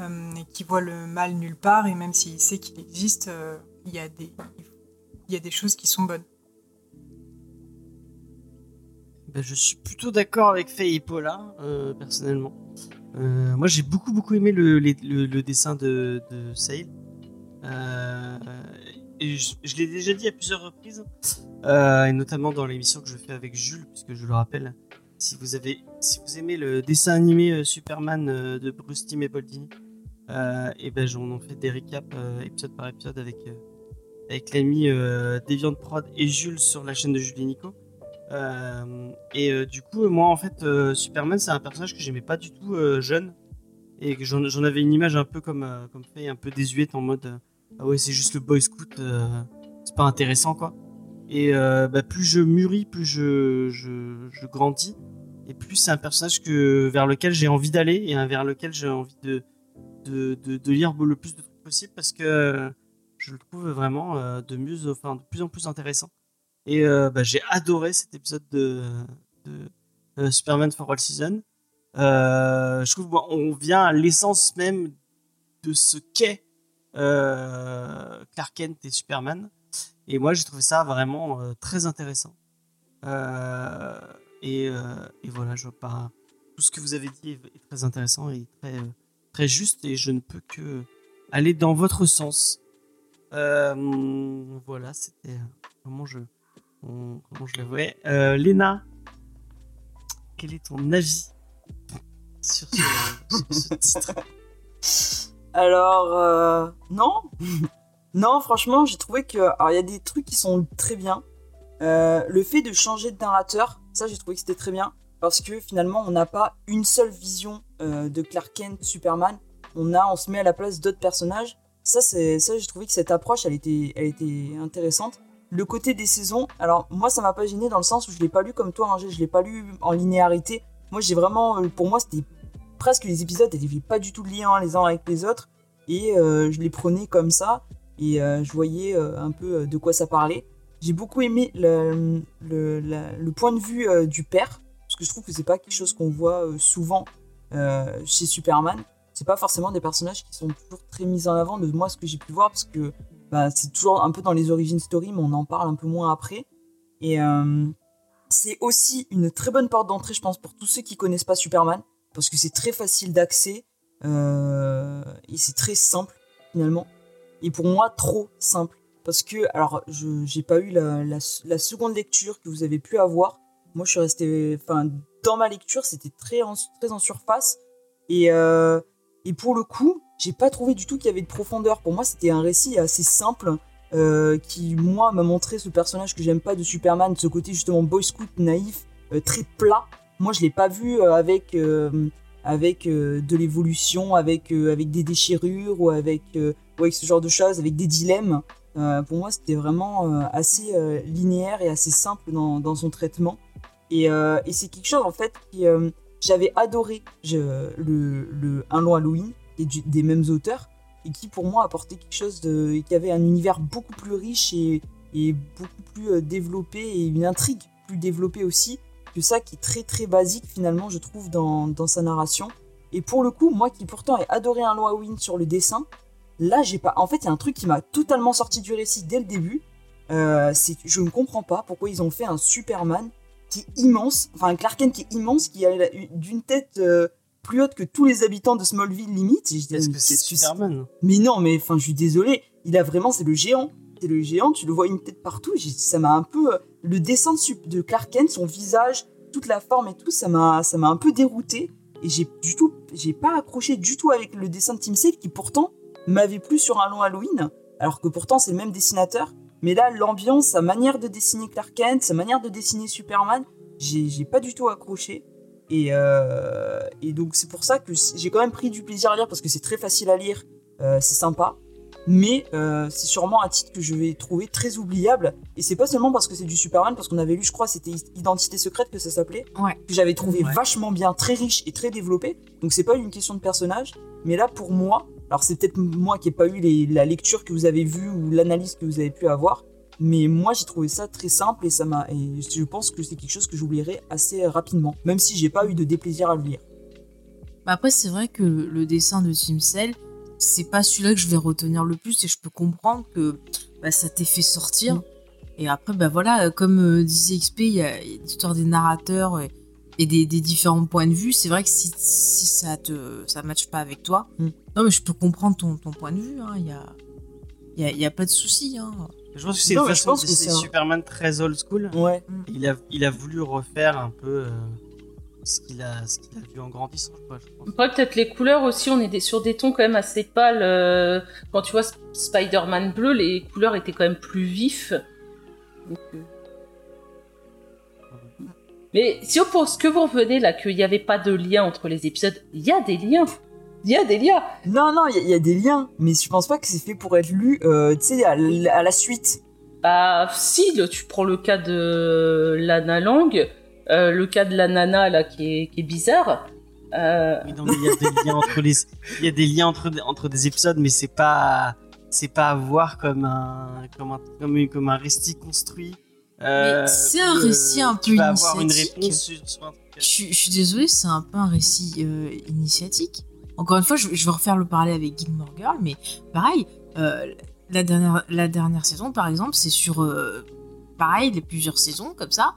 euh, et qui voit le mal nulle part. Et même s'il sait qu'il existe, euh, il y, a des- il y a des choses qui sont bonnes. Ben, je suis plutôt d'accord avec Faye et Paula, euh, personnellement. Euh, moi, j'ai beaucoup, beaucoup aimé le, dessin de, de. Euh, je, l'ai déjà dit à plusieurs reprises, et notamment dans l'émission que je fais avec Jules, puisque je le rappelle, si vous, aimez le dessin animé Superman de Bruce Timm et Boldini, et ben, on en fait des recaps euh, épisode par épisode avec, avec l'ami Deviant Prod et Jules sur la chaîne de Jules et Nico. Euh, et euh, du coup, moi, en fait, euh, Superman, c'est un personnage que j'aimais pas du tout jeune. Et j'en avais une image un peu comme, comme fait, un peu désuète en mode Ah ouais, c'est juste le Boy Scout, c'est pas intéressant quoi. Et bah, plus je mûris, plus je, grandis. Et plus c'est un personnage que, vers lequel j'ai envie d'aller et hein, vers lequel j'ai envie de, lire le plus de trucs possible parce que je le trouve vraiment de plus en plus intéressant. Et euh, bah, j'ai adoré cet épisode de, de euh, Superman for All Season. Euh, je trouve qu'on vient à l'essence même de ce qu'est euh, Clark Kent et Superman. Et moi, j'ai trouvé ça vraiment très intéressant. Et, voilà, je vois pas. Tout ce que vous avez dit est, très intéressant et très, très juste. Et je ne peux que aller dans votre sens. Voilà, c'était comment je, on- comment je le voyais? Euh, Léna, quel est ton avis sur ce, sur ce titre? Alors, euh, non. non, franchement, j'ai trouvé que. Alors, il y a des trucs qui sont très bien. Euh, le fait de changer de narrateur, ça, j'ai trouvé que c'était très bien. parce que finalement, on n'a pas une seule vision euh, de Clark Kent, Superman. On a, on se met à la place d'autres personnages. Ça, c'est, ça, j'ai trouvé que cette approche, elle était, elle était intéressante. Le côté des saisons, alors moi, ça m'a pas gêné dans le sens où je l'ai pas lu comme toi, Angèle, je l'ai pas lu en linéarité. Moi, j'ai vraiment, euh, pour moi, c'était presque les épisodes n'avaient pas du tout de lien les uns avec les autres, et euh, je les prenais comme ça, et euh, je voyais un peu de quoi ça parlait. J'ai beaucoup aimé le, le, point de vue du père, parce que je trouve que c'est pas quelque chose qu'on voit souvent chez Superman. C'est pas forcément des personnages qui sont toujours très mis en avant de moi ce que j'ai pu voir, parce que bah, c'est toujours un peu dans les origin story, mais on en parle un peu moins après. Et euh, c'est aussi une très bonne porte d'entrée, je pense, pour tous ceux qui connaissent pas Superman, parce que c'est très facile d'accès euh, et c'est très simple finalement. Et pour moi, trop simple. Parce que, alors, je j'ai pas eu la, la, seconde lecture que vous avez pu avoir. Moi, je suis resté, enfin, dans ma lecture, c'était très en, très en surface. Et, euh, et pour le coup, j'ai pas trouvé du tout qu'il y avait de profondeur. Pour moi, c'était un récit assez simple. euh, qui, moi, m'a montré ce personnage que j'aime pas de Superman, ce côté justement boy scout naïf, euh, très plat. Moi, je l'ai pas vu euh, avec, avec de l'évolution, avec, avec des déchirures ou avec, avec ce genre de choses, avec des dilemmes. Pour moi, c'était vraiment assez linéaire et assez simple dans, dans son traitement. Et, et c'est quelque chose, en fait, qui j'avais adoré le, Un long Halloween, et des mêmes auteurs, et qui, pour moi, apportait quelque chose de, qui avait un univers beaucoup plus riche et, et beaucoup plus euh, développé, et une intrigue plus développée aussi, que ça, qui est très très basique, finalement, je trouve, dans, sa narration. Et pour le coup, moi qui pourtant ai adoré un long Halloween sur le dessin, là, j'ai pas. En fait, il y a un truc qui m'a totalement sorti du récit dès le début. Euh, je ne comprends pas pourquoi ils ont fait un Superman qui est immense, enfin un Clark Kent qui est immense, qui a d'une tête euh, plus haute que tous les habitants de Smallville limite. Est-ce que c'est Superman Mais non, mais enfin, je suis désolé. Il a vraiment, c'est le géant. C'est le géant. Tu le vois une tête partout. Ça m'a un peu euh, le dessin de, de Clark Kent, son visage, toute la forme et tout, ça m'a, ça m'a un peu dérouté. Et j'ai du tout, j'ai pas accroché du tout avec le dessin de Tim Sale qui pourtant m'avait plu sur un long Halloween, alors que pourtant c'est le même dessinateur. Mais là, l'ambiance, sa manière de dessiner Clark Kent, sa manière de dessiner Superman, j'ai pas du tout accroché. Et, euh, et donc c'est pour ça que j'ai quand même pris du plaisir à lire parce que c'est très facile à lire, euh, c'est sympa. Mais euh, c'est sûrement un titre que je vais trouver très oubliable. Et c'est pas seulement parce que c'est du Superman, parce qu'on avait lu, je crois, c'était Identité secrète que ça s'appelait, Ouais. que j'avais trouvé Ouais. vachement bien, très riche et très développé. Donc c'est pas une question de personnage. Mais là, pour moi, alors c'est peut-être moi qui ai pas eu les- la lecture que vous avez vue ou l'analyse que vous avez pu avoir, mais moi j'ai trouvé ça très simple et ça m'a et je pense que c'est quelque chose que j'oublierai assez rapidement, même si j'ai pas eu de déplaisir à le lire. Bah après, c'est vrai que le, dessin de Tim Cell, c'est pas celui-là que je vais retenir le plus et je peux comprendre que bah, ça t'ait fait sortir. Mm. Et après, bah voilà, comme euh, disait XP, il y a, il y a l'histoire des narrateurs et, et des, des différents points de vue. C'est vrai que si, si ça te ça matche pas avec toi, Mm. non mais je peux comprendre ton, ton point de vue. hein, Il y, a, il y, a, il y a pas de souci. Hein. Je pense que c'est un- Superman très old school. Ouais. Il a, il a voulu refaire un peu euh, ce qu'il a, ce qu'il a vu en grandissant, quoi, je pense. Peut-être les couleurs aussi, on est des- sur des tons quand même assez pâles. euh, Quand tu vois Sp- Spider-Man bleu, les couleurs étaient quand même plus vifs. Donc, euh. Mais si on pense que vous revenez là, qu'il n'y avait pas de lien entre les épisodes, il y a des liens. Il y a des liens. Non, non, il y, a- il y a des liens, mais je pense pas que c'est fait pour être lu, euh, tu sais, à, la suite. Bah, si, le- tu prends le cas de Lana Lang, euh, le cas de la nana là qui est, qui est bizarre. euh, Oui, non, mais il y a des liens entre les, il y a des liens entre, entre des épisodes, mais c'est pas, c'est pas à voir comme un, comme un, comme, une- comme un récit construit. Euh, c'est un récit un tu peu initiatique. réponse un. Je, suis- je suis désolée, c'est un peu un récit euh, initiatique. Encore une fois, je, je vais refaire le parallèle avec Gilmore Girl, mais pareil, euh, la, dernière, la dernière saison, par exemple, c'est sur, euh, pareil, les plusieurs saisons, comme ça,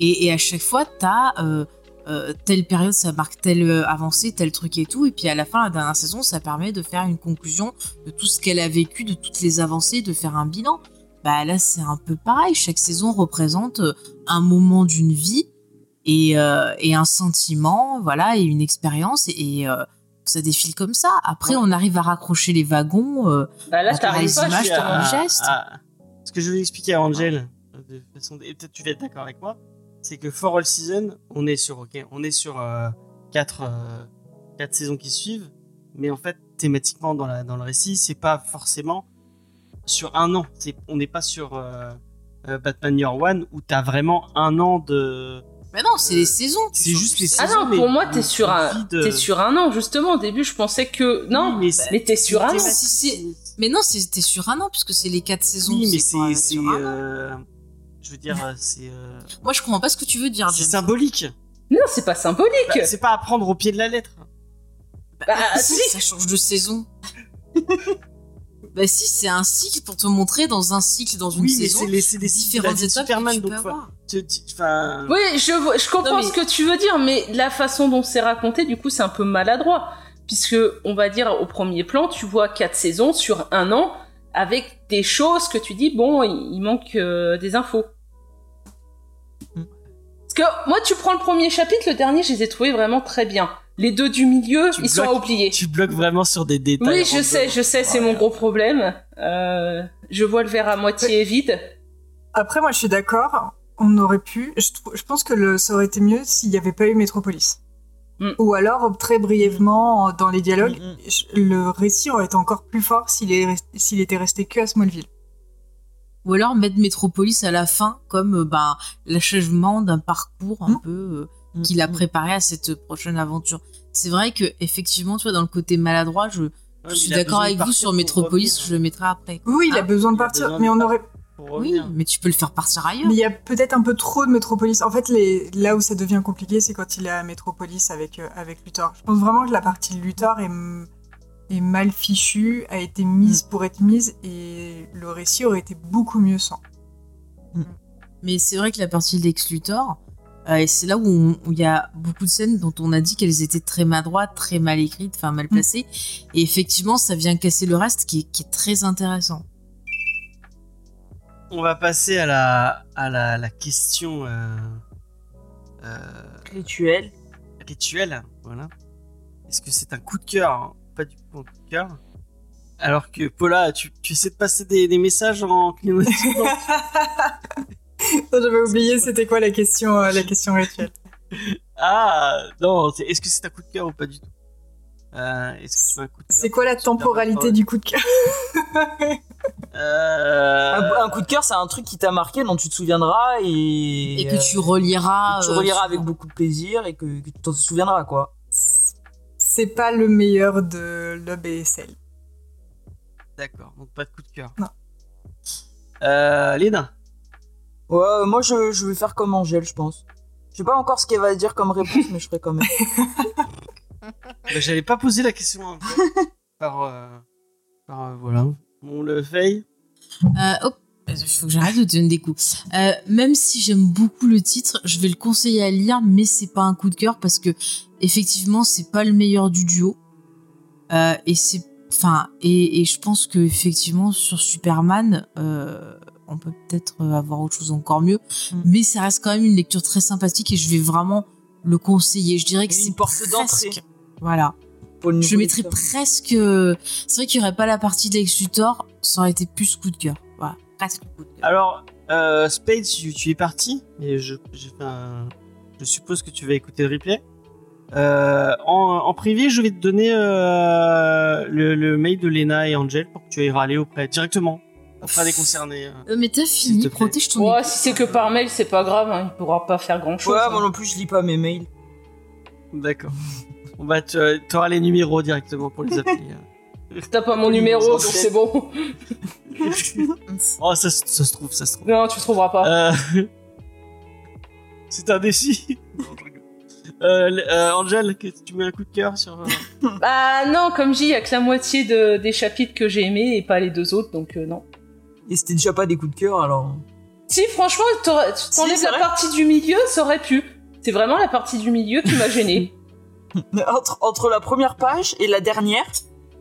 et, et à chaque fois, t'as euh, euh, telle période, ça marque telle euh, avancée, tel truc et tout, et puis à la fin, la dernière saison, ça permet de faire une conclusion de tout ce qu'elle a vécu, de toutes les avancées, de faire un bilan. Bah là, c'est un peu pareil, chaque saison représente euh, un moment d'une vie, et, euh, et un sentiment, voilà, et une expérience, et, et, euh, ça défile comme ça. Après, on arrive à raccrocher les wagons. euh, bah là, t'arrives pas images, un à- geste. à- ce que je vais expliquer à Angel, de façon, et peut-être tu vas être d'accord avec moi, c'est que For All Season, on est sur, ok, on est sur euh, quatre, euh, quatre saisons qui suivent, mais en fait, thématiquement dans, la, dans le récit, c'est pas forcément sur un an. C'est, on n'est pas sur euh, euh, Batman Year One où t'as vraiment un an de. Mais non, c'est les saisons. t'es c'est juste les saison. Ah non, mais pour moi, on- t'es sur, un, de- t'es sur un an, justement. Au début, je pensais que. Non, Oui, mais t'es sur un an. Si Mais non, c'était sur un an, puisque c'est les quatre saisons. Oui, mais euh, c'est, c'est, euh, je veux dire, euh, c'est, euh, Moi, je comprends pas ce que tu veux dire, c'est James. symbolique. Non, c'est pas symbolique. Bah, c'est pas à prendre au pied de la lettre. Bah, <laughs> Ah, si. Ça change de saison. <laughs> bah si, c'est un cycle pour te montrer dans un cycle, dans une oui, saison, c'est, les, c'est des différentes étapes Superman, que tu donc peux faut- avoir. tu- tu- enfin, Oui, je, je comprends Non, mais- ce que tu veux dire, mais la façon dont c'est raconté, du coup, c'est un peu maladroit. Puisque, on va dire, au premier plan, tu vois quatre saisons sur un an, avec des choses que tu dis, bon, il, il manque euh, des infos. Parce que, moi, tu prends le premier chapitre, le dernier, je les ai trouvés vraiment très bien. Les deux du milieu, Tu ils sont oublier. tu bloques vraiment sur des détails. Oui, je sais, je sais, c'est mon gros problème. Euh, je vois le verre à moitié vide. Après, moi, je suis d'accord. On aurait pu. Je, pense que le, ça aurait été mieux s'il n'y avait pas eu Metropolis. Mm. Ou alors, très brièvement, dans les dialogues, Mm, mm. je- le récit aurait été encore plus fort s'il était resté que à Smallville. Ou alors mettre Metropolis à la fin comme euh, ben, l'achèvement d'un parcours un Hmm. peu Mm, qu'il a mm. préparé à cette prochaine aventure. C'est vrai que effectivement, tu vois, dans le côté maladroit, je, Ouais, je mais suis d'accord de avec vous sur Metropolis, revenir. je le mettrai après. Oui, il a Ah, besoin de partir, besoin de mais on aurait. Oui, mais tu peux le faire partir ailleurs. Mais il y a peut-être un peu trop de Metropolis. En fait, les... là où ça devient compliqué, c'est quand il est à Metropolis avec, euh, avec Luthor. Je pense vraiment que la partie Luthor est, m- est mal fichue, a été mise pour être mise, et le récit aurait été beaucoup mieux sans. Mais c'est vrai que la partie de Lex Luthor, euh, et c'est là où il y a beaucoup de scènes dont on a dit qu'elles étaient très maladroites, très mal écrites, enfin mal placées. Et effectivement, ça vient casser le reste qui est, qui est très intéressant. On va passer à la, à la, la question euh, euh, Rituel. rituelle. Voilà. Est-ce que c'est un coup de cœur hein Pas du tout un coup de cœur? Alors que Paula, tu, tu essaies de passer des, des messages en clignotant. <laughs> <laughs> J'avais oublié, c'était quoi la question, euh, la question rituelle <laughs> ah non, est-ce que c'est un coup de cœur ou pas du tout euh, C'est quoi la temporalité du coup de cœur <laughs> euh... Un, un coup de cœur, c'est un truc qui t'a marqué, dont tu te souviendras et, Et que tu reliras. que tu euh, reliras souvent. avec beaucoup de plaisir et que, que tu t'en souviendras, quoi. C'est pas le meilleur de l'OBSL. D'accord, donc pas de coup de cœur. Non. Euh, Léna Ouais, euh, moi je, je vais faire comme Angèle, je pense. Je sais pas encore ce qu'elle va dire comme réponse, mais je ferai quand même. <laughs> Bah, J'allais pas poser la question par, euh, par euh, voilà. On le fait. Euh, hop, il faut que j'arrête de te donner des coups. Euh, même si j'aime beaucoup le titre, je vais le conseiller à lire, mais c'est pas un coup de cœur parce que effectivement, c'est pas le meilleur du duo. Euh, et c'est, enfin, et, et je pense que effectivement sur Superman, euh, on peut peut-être avoir autre chose encore mieux, Mm. mais ça reste quand même une lecture très sympathique et je vais vraiment le conseiller. Je dirais que Une c'est porte presque- d'entrée. Voilà. Pour Je mettrais presque. C'est vrai qu'il n'y aurait pas la partie d'Alex Luthor, ça aurait été plus coup de cœur. Voilà, presque coup de cœur. Alors, euh, Spade, tu, tu es parti, mais je, j'ai fait un- je suppose que tu vas écouter le replay. Euh, en, en privé, je vais te donner euh, le, le mail de Lena et Angel pour que tu ailles râler auprès directement auprès des concernés. euh. Euh, mais t'as fini, protège ton Ouais, si c'est que par mail, c'est pas grave, hein, il pourra pas faire grand chose. Ouais, moi non plus, je lis pas mes mails. D'accord. On va te, t'auras les numéros directement pour les appeler. euh. T'as pas mon numéro, donc c'est bon. <laughs> oh, ça, se- ça se trouve, ça se trouve. Non, tu trouveras pas. Euh, <laughs> C'est un défi. <laughs> Euh, euh, Angel, que- tu mets un coup de cœur sur. euh, Bah non, comme je dis, il y a que la moitié de- des chapitres que j'ai aimés et pas les deux autres, donc euh, non. Et c'était déjà pas des coups de cœur, alors. Si, franchement, t'enlèves c'est la partie du milieu, ça aurait pu. C'est vraiment la partie du milieu qui m'a gêné. <laughs> Entre, entre la première page et la dernière,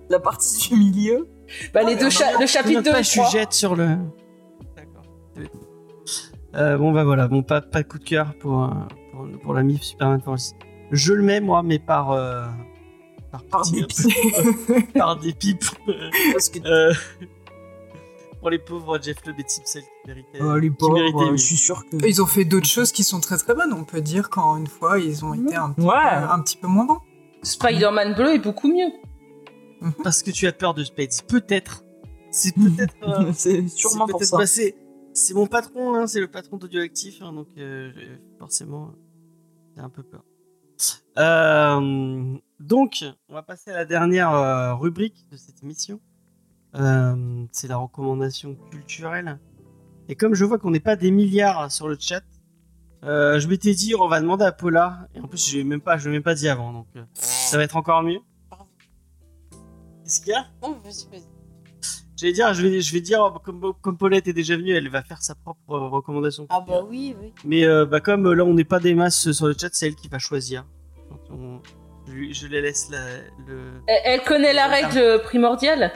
la partie du milieu. Bah, les Ouais, deux cha- le chapitre 2 combien de et pages tu 3. jettes sur le. D'accord. Euh, bon bah voilà, bon pas, pas de coup de cœur pour, euh, pour, pour l'ami Superman Force. Je le mets moi, mais par euh, par, Par dépit. <laughs> par dépit. Parce que Euh, pour les pauvres Jeff Lubb et Tim Sale qui méritaient. Oh, les qui pauvres, méritaient je suis sûr que. Ils ont fait d'autres choses qui sont très très bonnes. On peut dire qu'en une fois, ils ont été un petit, Ouais. peu, un petit peu moins bons. Spider-Man bleu est beaucoup mieux. Parce que tu as peur de Spades. Peut-être. C'est peut-être. euh, <laughs> c'est sûrement c'est pour ça. bah, c'est, mon patron, hein, c'est le patron d'Audioactif, hein, donc euh, forcément, j'ai un peu peur. Euh, donc, on va passer à la dernière euh, rubrique de cette émission. Euh, c'est la recommandation culturelle. Et comme je vois qu'on n'est pas des milliards sur le chat, euh, je m'étais dit, on va demander à Paula. Et en plus, je l'ai même pas, je l'ai même pas dit avant, donc euh, ça va être encore mieux. Qu'est-ce qu'il y a? Non, vas-y, vas-y. J'allais dire, je vais, je vais dire, comme, comme Paulette est déjà venue, elle va faire sa propre euh, recommandation. Ah bah oui, oui. Mais euh, bah, comme là, on n'est pas des masses sur le chat, c'est elle qui va choisir. Donc, on- je, je les laisse la, le. Elle, elle connaît la règle primordiale.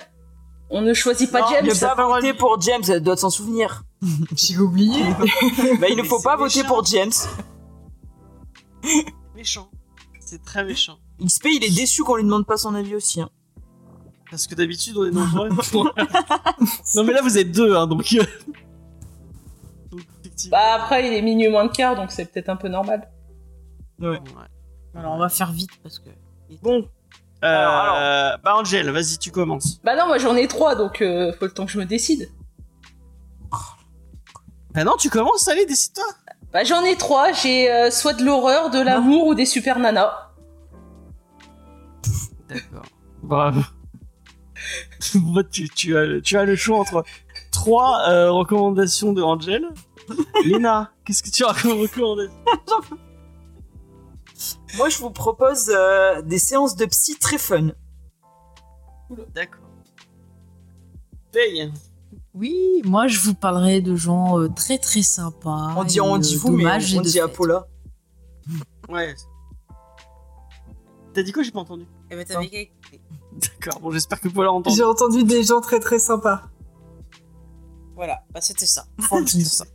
On ne choisit pas Non, James. Ne pas voter pour James, elle doit s'en souvenir. <laughs> J'ai oublié. <laughs> bah, il ne faut pas voter méchant. pour James. <laughs> Méchant. C'est très méchant. XP, il est déçu qu'on lui demande pas son avis aussi. hein. Parce que d'habitude, on est nombreux. non, mais là, vous êtes deux, hein, donc. euh, donc, effectivement. Bah après, il est minuit moins de quart, donc c'est peut-être un peu normal. Ouais. Alors on va faire vite parce que. Bon. Euh, Alors, Bah, Angel, vas-y, tu commences. Bah non, moi j'en ai trois, donc euh, faut le temps que je me décide. Bah, non, tu commences, allez, décide-toi. Bah j'en ai trois, j'ai euh, soit de l'horreur, de l'amour ou des super nanas. D'accord. Bravo. <laughs> Moi, tu, tu, as, le- tu as le choix entre trois euh, recommandations de Angel. Léna, <laughs> qu'est-ce que tu as comme recommandation? Moi, je vous propose euh, des séances de psy très fun. D'accord. Paye. Oui, moi je vous parlerai de gens euh, très très sympas. On dit, et, on euh, dit vous, mais on de dit. Paula. Ouais. T'as dit quoi? J'ai pas entendu. Eh ben t'avais qu'à écouter. D'accord, bon, j'espère que Paula a entendu. J'ai entendu des gens très très sympas. Voilà, bah c'était ça. C'était ça.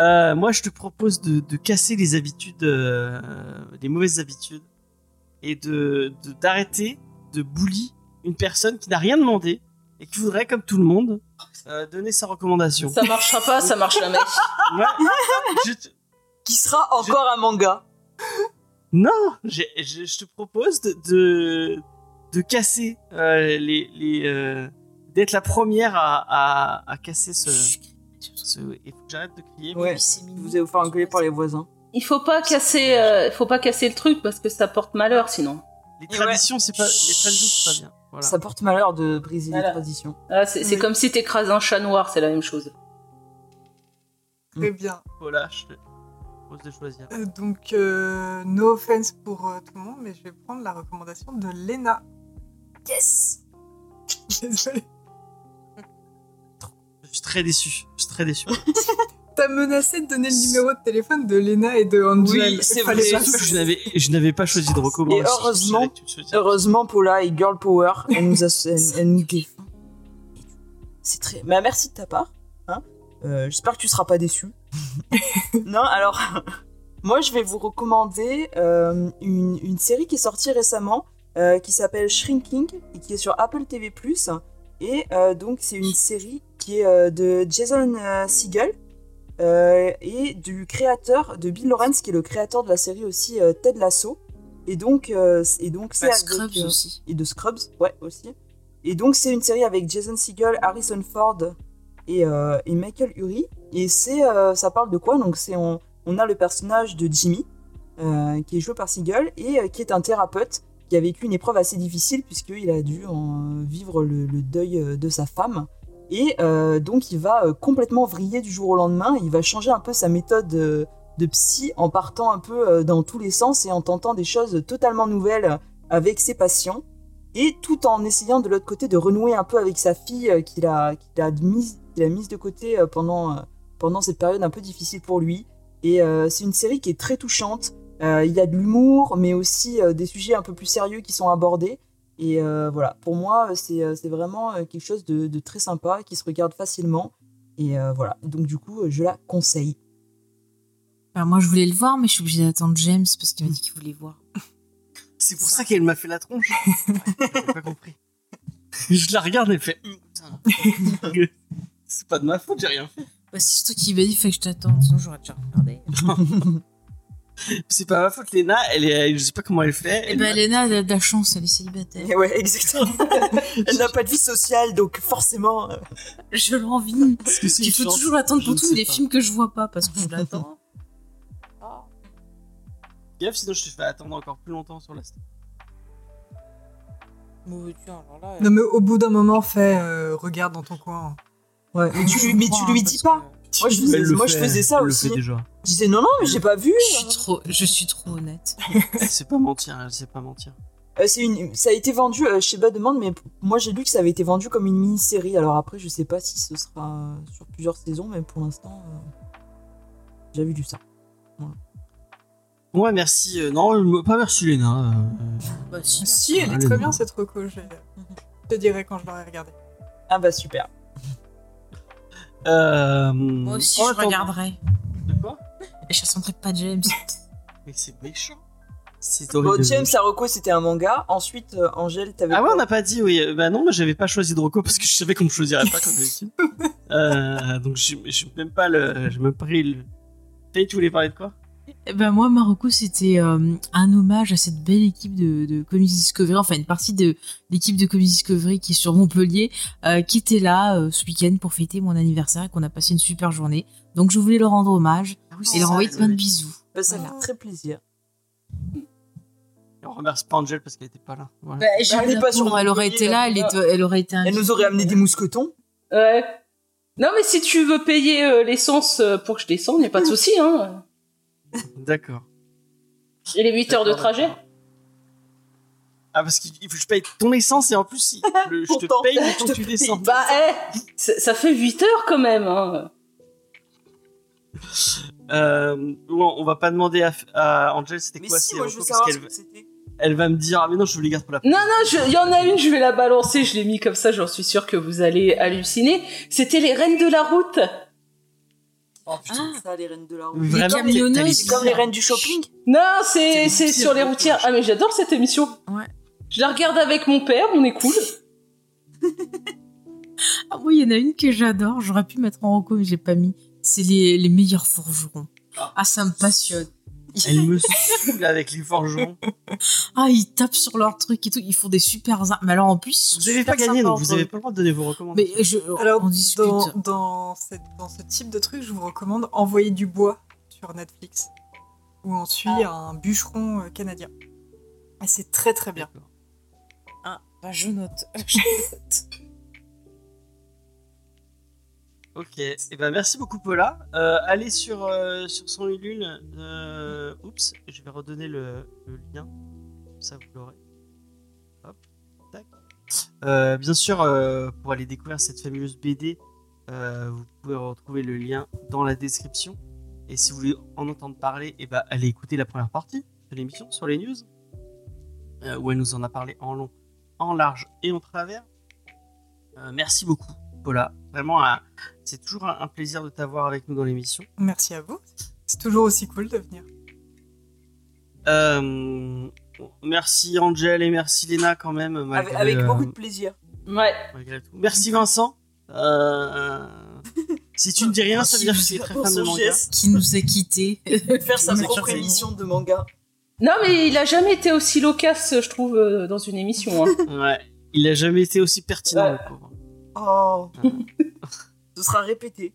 Euh, moi, je te propose de, de casser les habitudes, euh, les mauvaises habitudes, et de de- d'arrêter de, bully une personne qui n'a rien demandé et qui voudrait, comme tout le monde, euh, donner sa recommandation. Ça marchera pas, ça marche jamais. Ouais. Je te- Qui sera encore un manga. Non, je, je te propose de, de, de casser les. les d'être la première à, à, à casser ce. Il faut que j'arrête de crier. Ouais. c'est mignon. Vous allez vous faire engueuler par les voisins. Il faut pas casser, euh, faut pas casser le truc parce que ça porte malheur sinon. Les Ouais. traditions, c'est pas. Les traditions, c'est pas bien. Voilà. Ça porte malheur de briser Voilà. les traditions. Ah, c'est c'est Oui. comme si t'écrases un chat noir, c'est la même chose. Très bien. Voilà, je te propose de choisir. Euh, Donc, euh, no offense pour euh, tout le monde, mais je vais prendre la recommandation de Lena. Yes <laughs> Désolée. Je suis très déçu. Je suis très déçu. <laughs> T'as menacé de donner le numéro de téléphone de Lena et de Angel. Oui, c'est vrai. je n'avais, je n'avais pas choisi de recommandation. Et heureusement-. Heureusement, Paula est girl power. Elle nous a, elle, <laughs> elle nous défend. C'est très. Bah, merci de ta part. Hein Euh, J'espère que tu seras pas déçu. <laughs> non, alors. Moi, je vais vous recommander euh, une, une série qui est sortie récemment, euh, qui s'appelle Shrinking et qui est sur Apple TV+. Et euh, donc, c'est une série qui est euh, de Jason euh, Segel et du créateur de Bill Lawrence, qui est le créateur de la série aussi Ted Lasso. Et donc, et donc c'est Bah, avec, Scrubs aussi. et de Scrubs, ouais, aussi. Et donc, c'est une série avec Jason Segel, Harrison Ford et, et Michael Urie. Et c'est, ça parle de quoi? Donc, c'est on, on a le personnage de Jimmy, qui est joué par Segel, et qui est un thérapeute qui a vécu une épreuve assez difficile, puisqu'il a dû en vivre le, deuil euh, de sa femme. Et euh, donc, il va euh, complètement vriller du jour au lendemain. Il va changer un peu sa méthode de psy en partant un peu dans tous les sens et en tentant des choses totalement nouvelles avec ses patients et tout en essayant de l'autre côté de renouer un peu avec sa fille qu'il a, a, mise, a mise de côté pendant, pendant cette période un peu difficile pour lui. Et c'est une série qui est très touchante. Euh, il y a de l'humour, mais aussi euh, des sujets un peu plus sérieux qui sont abordés. Et euh, voilà, pour moi, c'est c'est vraiment quelque chose de, de très sympa, qui se regarde facilement. Et euh, voilà, donc du coup, je la conseille. Bah, moi je voulais le voir, mais je suis obligée d'attendre James parce qu'il m'a dit qu'il voulait voir. <laughs> C'est pour ça qu'elle m'a fait la tronche. <laughs> J'avais pas compris. Je la regarde et elle fait. Hum. <laughs> C'est pas de ma faute, j'ai rien fait. Bah, c'est surtout qu'il m'a dit, fait que je t'attends, sinon j'aurais déjà regardé. C'est pas ma faute, Léna, elle est, je sais pas comment elle fait. Bah, m'a- Léna, elle a de la chance, elle est célibataire. Et ouais, exactement. <laughs> Elle n'a pas de vie sociale, donc forcément. euh, Je l'envie. Il faut chance toujours attendre pour tous les pas. films que je vois pas parce que je l'attends. <laughs> Gaffe, sinon je te fais attendre encore plus longtemps sur la station. Mauvais alors là. Non, mais au bout d'un moment, fais euh, regarde dans ton coin. Ouais, mais tu, mais tu lui dis pas. Moi, je faisais, je ça elle aussi. déjà. Je disais non, non, mais j'ai pas vu. Je suis trop, je suis trop honnête. <laughs> Elle sait pas mentir, elle sait pas mentir. Euh, c'est une, ça a été vendu euh, chez Bas Demande, mais moi j'ai lu que ça avait été vendu comme une mini-série. Alors après, je sais pas si ce sera euh, sur plusieurs saisons, mais pour l'instant, euh, j'avais lu ça. Ouais, merci. euh, non, pas merci, Léna. euh, Bah, si. Si, elle est très bien cette reco. Je je te dirai quand je l'aurai regardée. Ah bah super. Euh, Moi aussi, en je regarderai. De quoi Et je sentirai pas James. <laughs> Mais c'est méchant. C'est Bon, horrible. James Saroko c'était un manga. Ensuite, euh, Angèle, t'avais. Ah ouais, on n'a pas dit, oui. Bah non, moi j'avais pas choisi de Rocco parce que je savais qu'on me choisirait pas comme d'habitude. <laughs> euh, donc j'ai même pas le. J'ai même pas pris le. Tay, tu voulais parler de quoi? Eh ben moi, Marocco, c'était euh, un hommage à cette belle équipe de, de Comics Discovery, enfin une partie de l'équipe de Comics Discovery qui est sur Montpellier, euh, qui était là euh, ce week-end pour fêter mon anniversaire et qu'on a passé une super journée. Donc je voulais leur rendre hommage et leur envoyer plein de bisous. Bah, ça Voilà. fait très plaisir. Et On remercie pas Angel parce qu'elle était pas là. Voilà. Bah, j'ai elle pas sur elle aurait été là, elle, est- elle aurait été Elle invitée. nous aurait amené des mousquetons. Ouais. Non, mais si tu veux payer euh, l'essence pour que je descende, y a pas de <laughs> souci, hein. D'accord. Et les 8 heures de trajet? Ah, parce qu'il faut que je paye ton essence et en plus, le- je te paye le temps te que tu descends. Bah, eh, ça ça fait 8 heures quand même, hein. Euh, bon, on va pas demander à, à Angel c'était quoi si, ces moi je veux recos, parce savoir ce qu'elle que c'était. elle va me dire ah mais non je vous les garde pour la Non, non, il y en a une, je vais la balancer, je l'ai mis comme ça, j'en suis sûre que vous allez halluciner. C'était les reines de la route. Oh putain, Ah. ça, les reines de la route. Vraiment, camionneuses, C'est comme les reines du shopping. Non, C'est c'est sur les routières. Ah, mais j'adore cette émission. Ouais. Je la regarde avec mon père, on est cool. <laughs> Ah oui, il y en a une que j'adore, j'aurais pu mettre en reco mais j'ai pas mis. C'est les, les meilleurs forgerons. Ah, ça me passionne. Elle me <laughs> saoule avec les forgerons. Ah, ils tapent sur leur truc et tout, ils font des super armes. Mais alors en plus, ils sont Vous avez super pas gagné, donc vous entre avez eux. pas le droit de donner vos recommandations. Mais je, Alors, on discute. dans, dans, cette- dans ce type de truc, je vous recommande Envoyer du bois sur Netflix, où on suit un bûcheron euh, canadien. C'est très très bien. Ah, bah je note. <laughs> Je note. Ok, et ben merci beaucoup Paula. Euh, allez sur, euh, sur son Ulule. Euh, oups, je vais redonner le, le lien. Ça vous l'aurez. Hop, tac. Euh, bien sûr, pour aller découvrir cette fabuleuse BD, vous pouvez retrouver le lien dans la description. Et si vous voulez en entendre parler, et ben allez écouter la première partie de l'émission sur les news, où elle nous en a parlé en long, en large et en travers. Merci beaucoup, Paula. Vraiment, un- c'est toujours un, plaisir de t'avoir avec nous dans l'émission. Merci à vous. C'est toujours aussi cool de venir. Euh, merci Angel et merci Léna quand même. Avec, Malgré, avec euh, beaucoup de plaisir. Ouais. malgré tout. Merci Vincent. Euh, si tu ne dis rien, ça veut dire que tu es très fan de manga. Qui nous a quittés. <laughs> faire sa propre émission de manga. Non, mais il a jamais été aussi loquace, je trouve, dans une émission. Hein. Ouais. Il a jamais été aussi pertinent, Ouais. Oh. <laughs> Ce sera répété.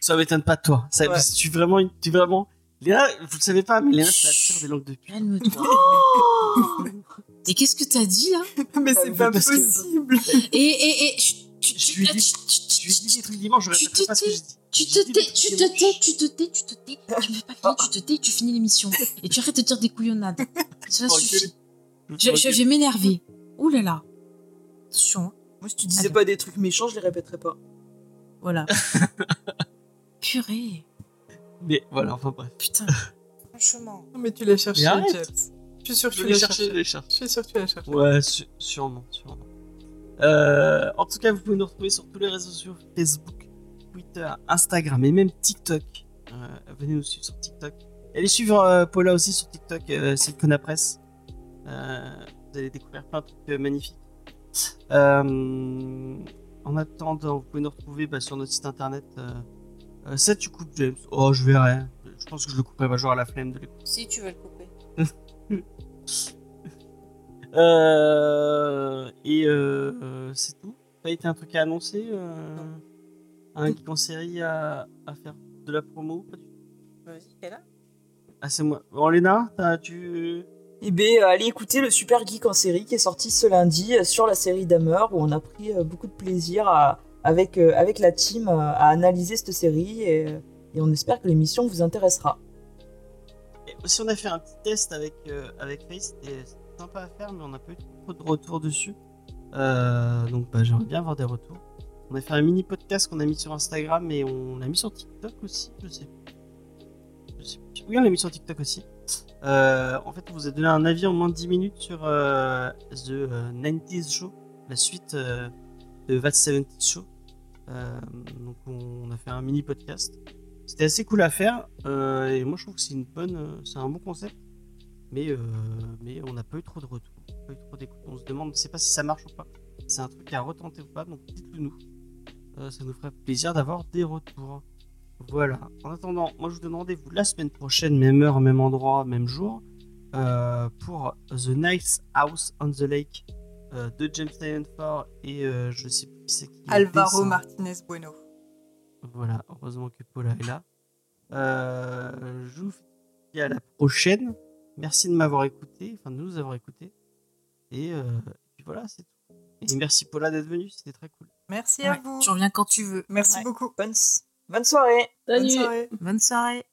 Ça m'étonne pas de toi. Ça, Ouais. Tu es vraiment, tu es vraiment. Léna, vous le savez pas, mais Léna, c'est la pire des langues de pute. Calme-toi. <laughs> Et qu'est-ce que t'as dit là? <laughs> Mais c'est pas Parce que- possible. Et, et, et, Je tu, lui ai ah, dit- des trucs dimanche, je Tu répéterai pas ce que j'ai dit. Tu J'ai te tais, tu te tais, tu te tais, tu te tais. Tu me fais pas crier, tu te tais, tu finis l'émission. Et tu arrêtes de dire des couillonnades. Cela suffit. Je Je, vais m'énerver. Ouh là là. Attention, hein. Moi, si tu disais Allez. pas des trucs méchants, je les répéterais pas. voilà. <laughs> Purée. Mais voilà, enfin bref. Putain. <laughs> Franchement. Non, mais tu l'as cherché. Je suis sûr que Je tu l'as je cherché. Je suis sûr que tu l'as cherché. Ouais, su- sûrement, sûrement. Euh, en tout cas, vous pouvez nous retrouver sur tous les réseaux sociaux Facebook, Twitter, Instagram et même TikTok. Euh, venez nous suivre sur TikTok. Allez suivre euh, Paula aussi sur TikTok, euh, c'est Kona Press. Euh, vous allez découvrir plein de trucs magnifiques. Euh, en attendant, vous pouvez nous retrouver bah, sur notre site internet. Euh, euh, ça, tu coupes James Oh, je verrai. Je pense que je le couperai pas, j'aurai la flemme de l'écouter. Si tu veux le couper. <laughs> Euh, et euh, euh, c'est tout. T'as été un truc à annoncer Un geek en série à, à faire de la promo Vas-y, t'es là Ah, c'est moi. Bon, Léna, tu. Eh bien, allez écouter le Super Geek en série qui est sorti ce lundi euh, sur la série Dahmer où on a pris euh, beaucoup de plaisir avec, euh, avec la team euh, à analyser cette série et, euh, on espère que l'émission vous intéressera. Et aussi, on a fait un petit test avec, euh, avec Face. C'était sympa à faire, mais on n'a pas eu trop de retours dessus. Euh, donc, bah, j'aimerais bien avoir des retours. On a fait un mini podcast qu'on a mis sur Instagram et on l'a mis sur TikTok aussi. Je sais. Je sais plus. Oui, on l'a mis sur TikTok aussi. Euh, en fait, on vous a donné un avis en moins de 10 minutes sur euh, The euh, 90s Show, la suite euh, de That 70s Show. Euh, donc, on a fait un mini podcast. C'était assez cool à faire euh, et moi je trouve que c'est une bonne, euh, c'est un bon concept. Mais, euh, mais on n'a pas eu trop de retours. On se demande, on ne sait pas si ça marche ou pas. C'est un truc à retenter ou pas, donc dites-le nous. Euh, ça nous ferait plaisir d'avoir des retours. Voilà. En attendant, moi je vous donne rendez-vous la semaine prochaine, même heure, même endroit, même jour, euh, pour The Nice House on the Lake euh, de James Ford et euh, je sais plus qui c'est qui. Alvaro. Martinez Bueno. Voilà, heureusement que Paula est là. Euh, je vous dis à la prochaine. Merci de m'avoir écouté, enfin de nous avoir écouté. Et, euh, et puis voilà, c'est tout. Et merci Paula d'être venue, c'était très cool. Merci à Ouais, vous. Tu reviens quand tu veux. Merci Ouais. beaucoup. Bonne, bonne soirée Bonne Salut soirée. Bonne soirée.